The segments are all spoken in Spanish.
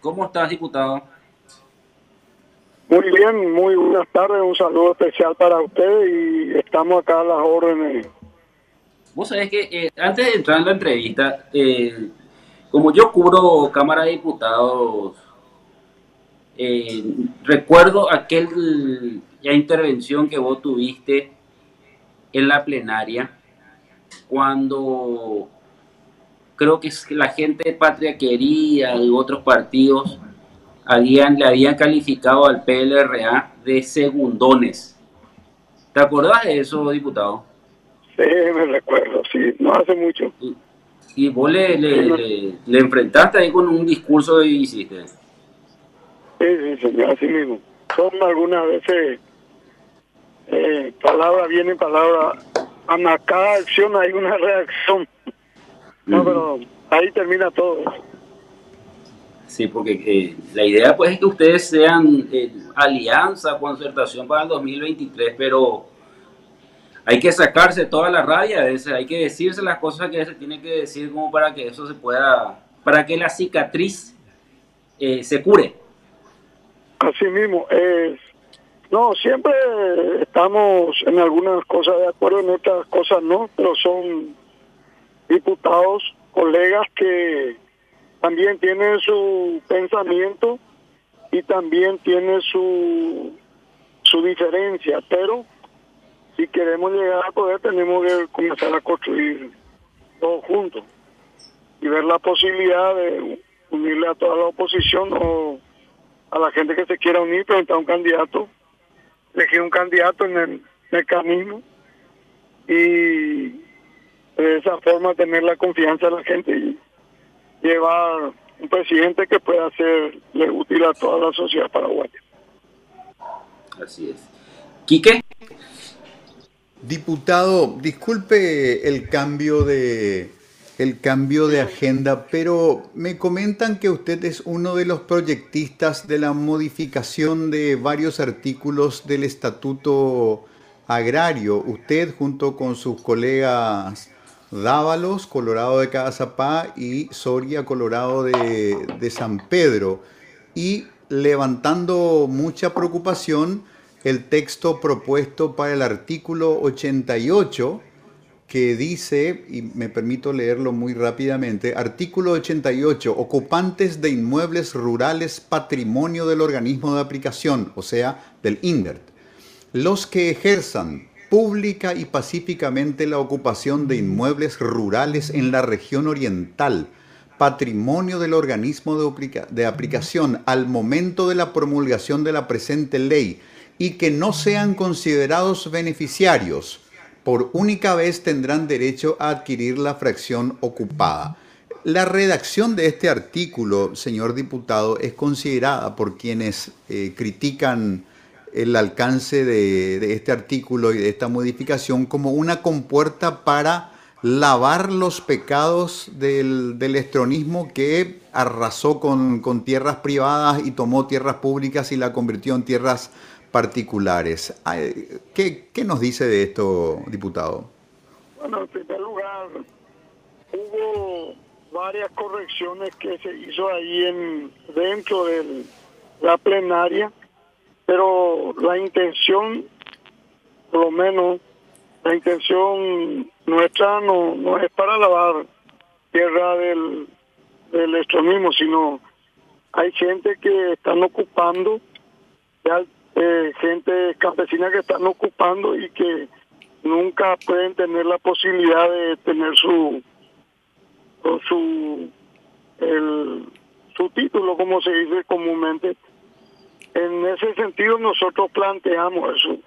¿Cómo estás, diputado? Muy bien, muy buenas tardes. Un saludo especial para usted y estamos acá a las órdenes. Vos sabés que eh, antes de entrar en la entrevista, eh, como yo cubro Cámara de Diputados, eh, recuerdo aquel la intervención que vos tuviste en la plenaria cuando creo que la gente de Patria Quería y otros partidos habían, le habían calificado al PLRA de segundones. ¿Te acordás de eso, diputado? Sí, me recuerdo, sí, no hace mucho. Y, vos le, le, enfrentaste ahí con un discurso y hiciste. Sí, sí, señor, así mismo. Son algunas veces eh, palabras vienen, palabras. A cada acción hay una reacción. No, pero ahí termina todo. Sí, porque eh, la idea pues es que ustedes sean eh, alianza, concertación para el 2023, pero hay que sacarse toda la rabia, hay que decirse las cosas que se tiene que decir como para que eso se pueda, para que la cicatriz eh, se cure. Así mismo, no, siempre estamos en algunas cosas de acuerdo, en otras cosas no, pero son diputados, colegas que también tienen su pensamiento y también tienen su, su diferencia, pero si queremos llegar a poder tenemos que comenzar a construir todos juntos y ver la posibilidad de unirle a toda la oposición o a la gente que se quiera unir, presentar un candidato, elegir un candidato en el mecanismo y de esa forma tener la confianza de la gente y llevar un presidente que pueda serle útil a toda la sociedad paraguaya. Así es. Quique. Diputado, disculpe el cambio de el cambio de agenda, pero me comentan que usted es uno de los proyectistas de la modificación de varios artículos del Estatuto Agrario. Usted junto con sus colegas Dávalos, Colorado de Cazapá y Soria, Colorado de, San Pedro. Y levantando mucha preocupación el texto propuesto para el artículo 88 que dice, y me permito leerlo muy rápidamente, artículo 88, ocupantes de inmuebles rurales patrimonio del organismo de aplicación, o sea, del INDERT. Los que ejerzan pública y pacíficamente la ocupación de inmuebles rurales en la región oriental, patrimonio del organismo de, aplicación al momento de la promulgación de la presente ley y que no sean considerados beneficiarios, por única vez tendrán derecho a adquirir la fracción ocupada. La redacción de este artículo, señor diputado, es considerada por quienes eh, critican el alcance de, este artículo y de esta modificación como una compuerta para lavar los pecados del, del estronismo que arrasó con, tierras privadas y tomó tierras públicas y la convirtió en tierras particulares. ¿Qué, qué nos dice de esto, diputado? Bueno, en primer lugar, hubo varias correcciones que se hizo ahí en dentro de la plenaria pero la intención, por lo menos, la intención nuestra no, no es para lavar tierra del, del extremismo, sino hay gente que están ocupando, ya, eh, gente campesina que están ocupando y que nunca pueden tener la posibilidad de tener su su el, su título como se dice comúnmente en ese sentido nosotros planteamos eso,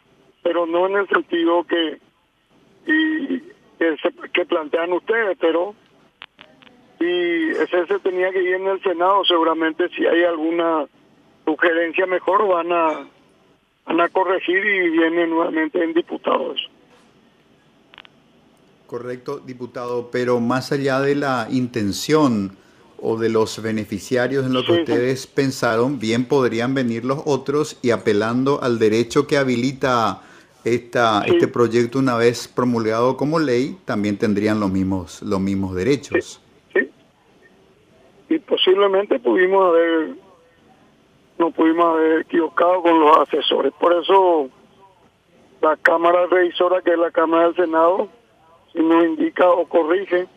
pero no en el sentido que y, que, plantean ustedes, pero y ese se tenía que ir en el Senado, seguramente si hay alguna sugerencia mejor van a van a corregir y viene nuevamente en diputados. Correcto, diputado, pero más allá de la intención o de los beneficiarios en lo que ustedes pensaron, bien podrían venir los otros y apelando al derecho que habilita esta, este proyecto una vez promulgado como ley, también tendrían los mismos, los mismos derechos. Sí. y posiblemente pudimos haber, no pudimos haber equivocado con los asesores. Por eso la Cámara Revisora, que es la Cámara del Senado, si nos indica o corrige,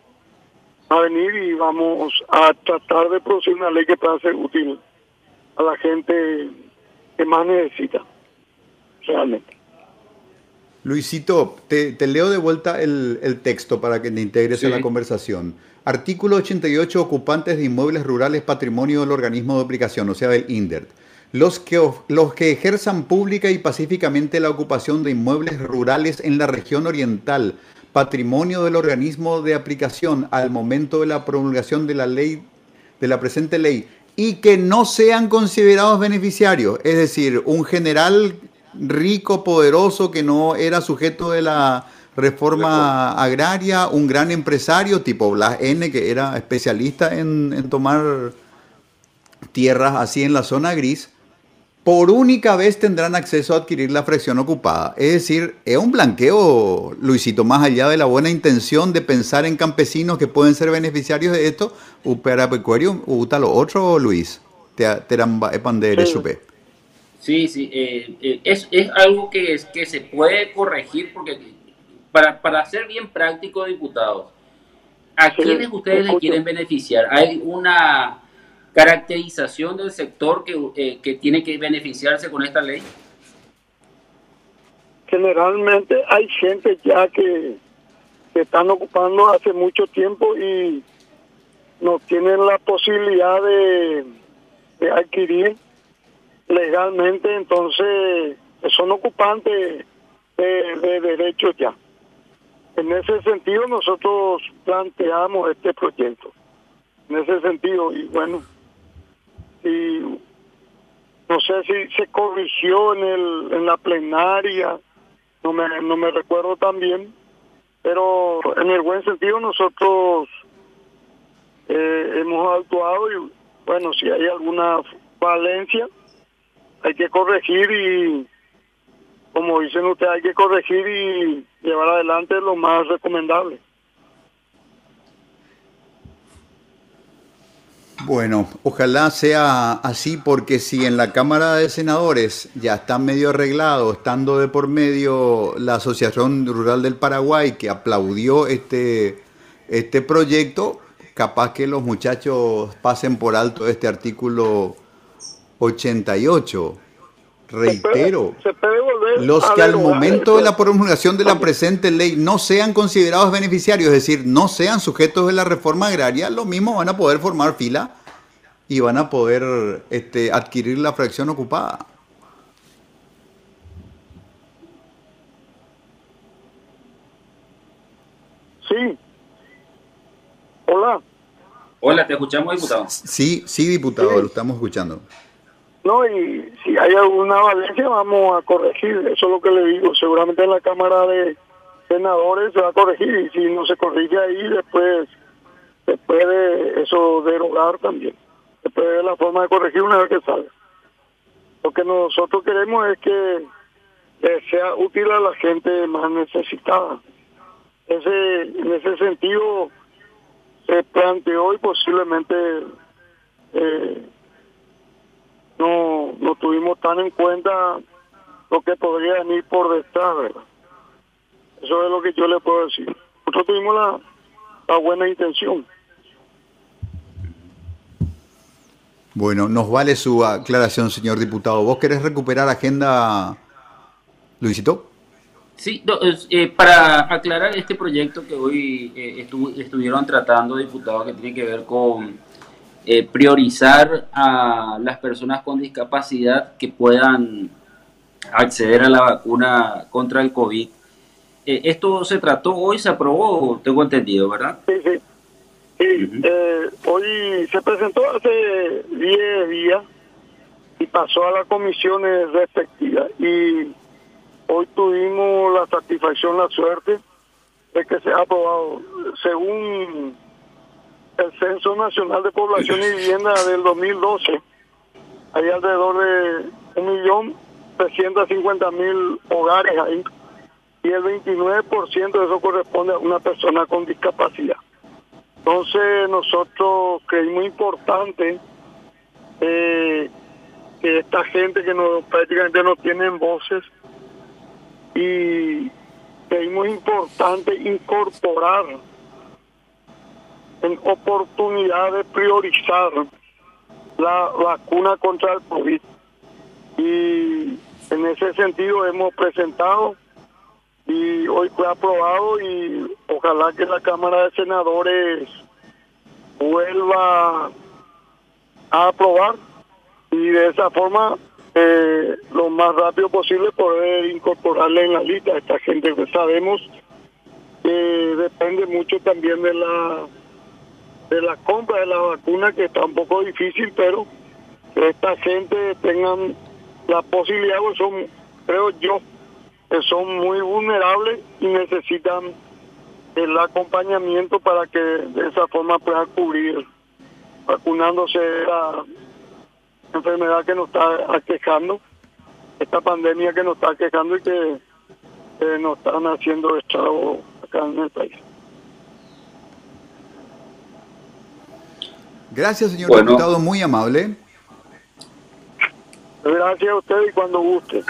a venir y vamos a tratar de producir una ley que pueda ser útil a la gente que más necesita, realmente. Luisito, te, leo de vuelta el, texto para que te integres en la conversación. Artículo 88, ocupantes de inmuebles rurales patrimonio del organismo de aplicación, o sea, del INDERT. Los que, los que ejerzan pública y pacíficamente la ocupación de inmuebles rurales en la región oriental, patrimonio del organismo de aplicación al momento de la promulgación de la ley, de la presente ley, y que no sean considerados beneficiarios, es decir, un general rico, poderoso, que no era sujeto de la reforma agraria, un gran empresario tipo Blas N, que era especialista en, en tomar tierras así en la zona gris, por única vez tendrán acceso a adquirir la fracción ocupada. Es decir, es un blanqueo, Luisito, más allá de la buena intención de pensar en campesinos que pueden ser beneficiarios de esto, upera pecuario, uta lo otro, Luis, te de sí. Sí, sí, eh, eh, es, es, algo que, es, que se puede corregir porque para, para ser bien práctico, diputados, ¿a quiénes ustedes les quieren beneficiar? ¿Hay una caracterización del sector que, eh, que tiene que beneficiarse con esta ley? Generalmente hay gente ya que, que están ocupando hace mucho tiempo y no tienen la posibilidad de, adquirir legalmente, entonces son ocupantes de derechos ya. En ese sentido nosotros planteamos este proyecto. En ese sentido, y bueno, y no sé si se corrigió en el en la plenaria, no me, no me recuerdo tan bien, pero en el buen sentido nosotros eh, hemos actuado y bueno, si hay alguna valencia, hay que corregir y como dicen ustedes, hay que corregir y llevar adelante lo más recomendable. Bueno, ojalá sea así porque si en la Cámara de Senadores ya está medio arreglado, estando de por medio la Asociación Rural del Paraguay que aplaudió este, este proyecto, capaz que los muchachos pasen por alto este artículo 88. Reitero, los que al momento de la promulgación de la presente ley no sean considerados beneficiarios, es decir, no sean sujetos de la reforma agraria, lo mismo van a poder formar fila y van a poder este, adquirir la fracción ocupada. Sí. Hola. Hola, te escuchamos, diputado. Sí, sí, diputado, lo estamos escuchando. No, y si hay alguna valencia vamos a corregir, eso es lo que le digo, seguramente en la Cámara de Senadores se va a corregir y si no se corrige ahí después se puede eso derogar también, puede ver la forma de corregir una vez que salga. Lo que nosotros queremos es que, sea útil a la gente más necesitada. Ese, en ese sentido se planteó y posiblemente eh, no, no tuvimos tan en cuenta lo que podría venir por detrás, ¿verdad? Eso es lo que yo le puedo decir. Nosotros tuvimos la, la buena intención. Bueno, nos vale su aclaración, señor diputado. ¿Vos querés recuperar agenda, Luisito? Sí, eh, para aclarar este proyecto que hoy eh, estuvieron tratando, diputados, que tiene que ver con eh, priorizar a las personas con discapacidad que puedan acceder a la vacuna contra el COVID. Eh, esto se trató hoy, se aprobó, tengo entendido, ¿verdad? Sí, sí. Eh, hoy se presentó hace 10 días y pasó a las comisiones respectivas. Y hoy tuvimos la satisfacción, la suerte de que se ha aprobado. Según el Censo Nacional de Población y Vivienda del 2012, hay alrededor de 1.350.000 hogares ahí y el 29% de eso corresponde a una persona con discapacidad. Entonces nosotros creímos importante eh, que esta gente que no, prácticamente no tienen voces y creímos importante incorporar en oportunidad de priorizar la vacuna contra el COVID. Y en ese sentido hemos presentado y hoy fue aprobado y ojalá que la Cámara de Senadores vuelva a aprobar y de esa forma eh, lo más rápido posible poder incorporarle en la lista a esta gente que sabemos que depende mucho también de la de la compra de la vacuna que está un poco difícil pero esta gente tengan la posibilidad pues son creo yo que son muy vulnerables y necesitan el acompañamiento para que de esa forma puedan cubrir vacunándose la enfermedad que nos está aquejando, esta pandemia que nos está aquejando y que, nos están haciendo estrago acá en el país. Gracias, señor diputado, muy amable. Gracias a usted y cuando guste.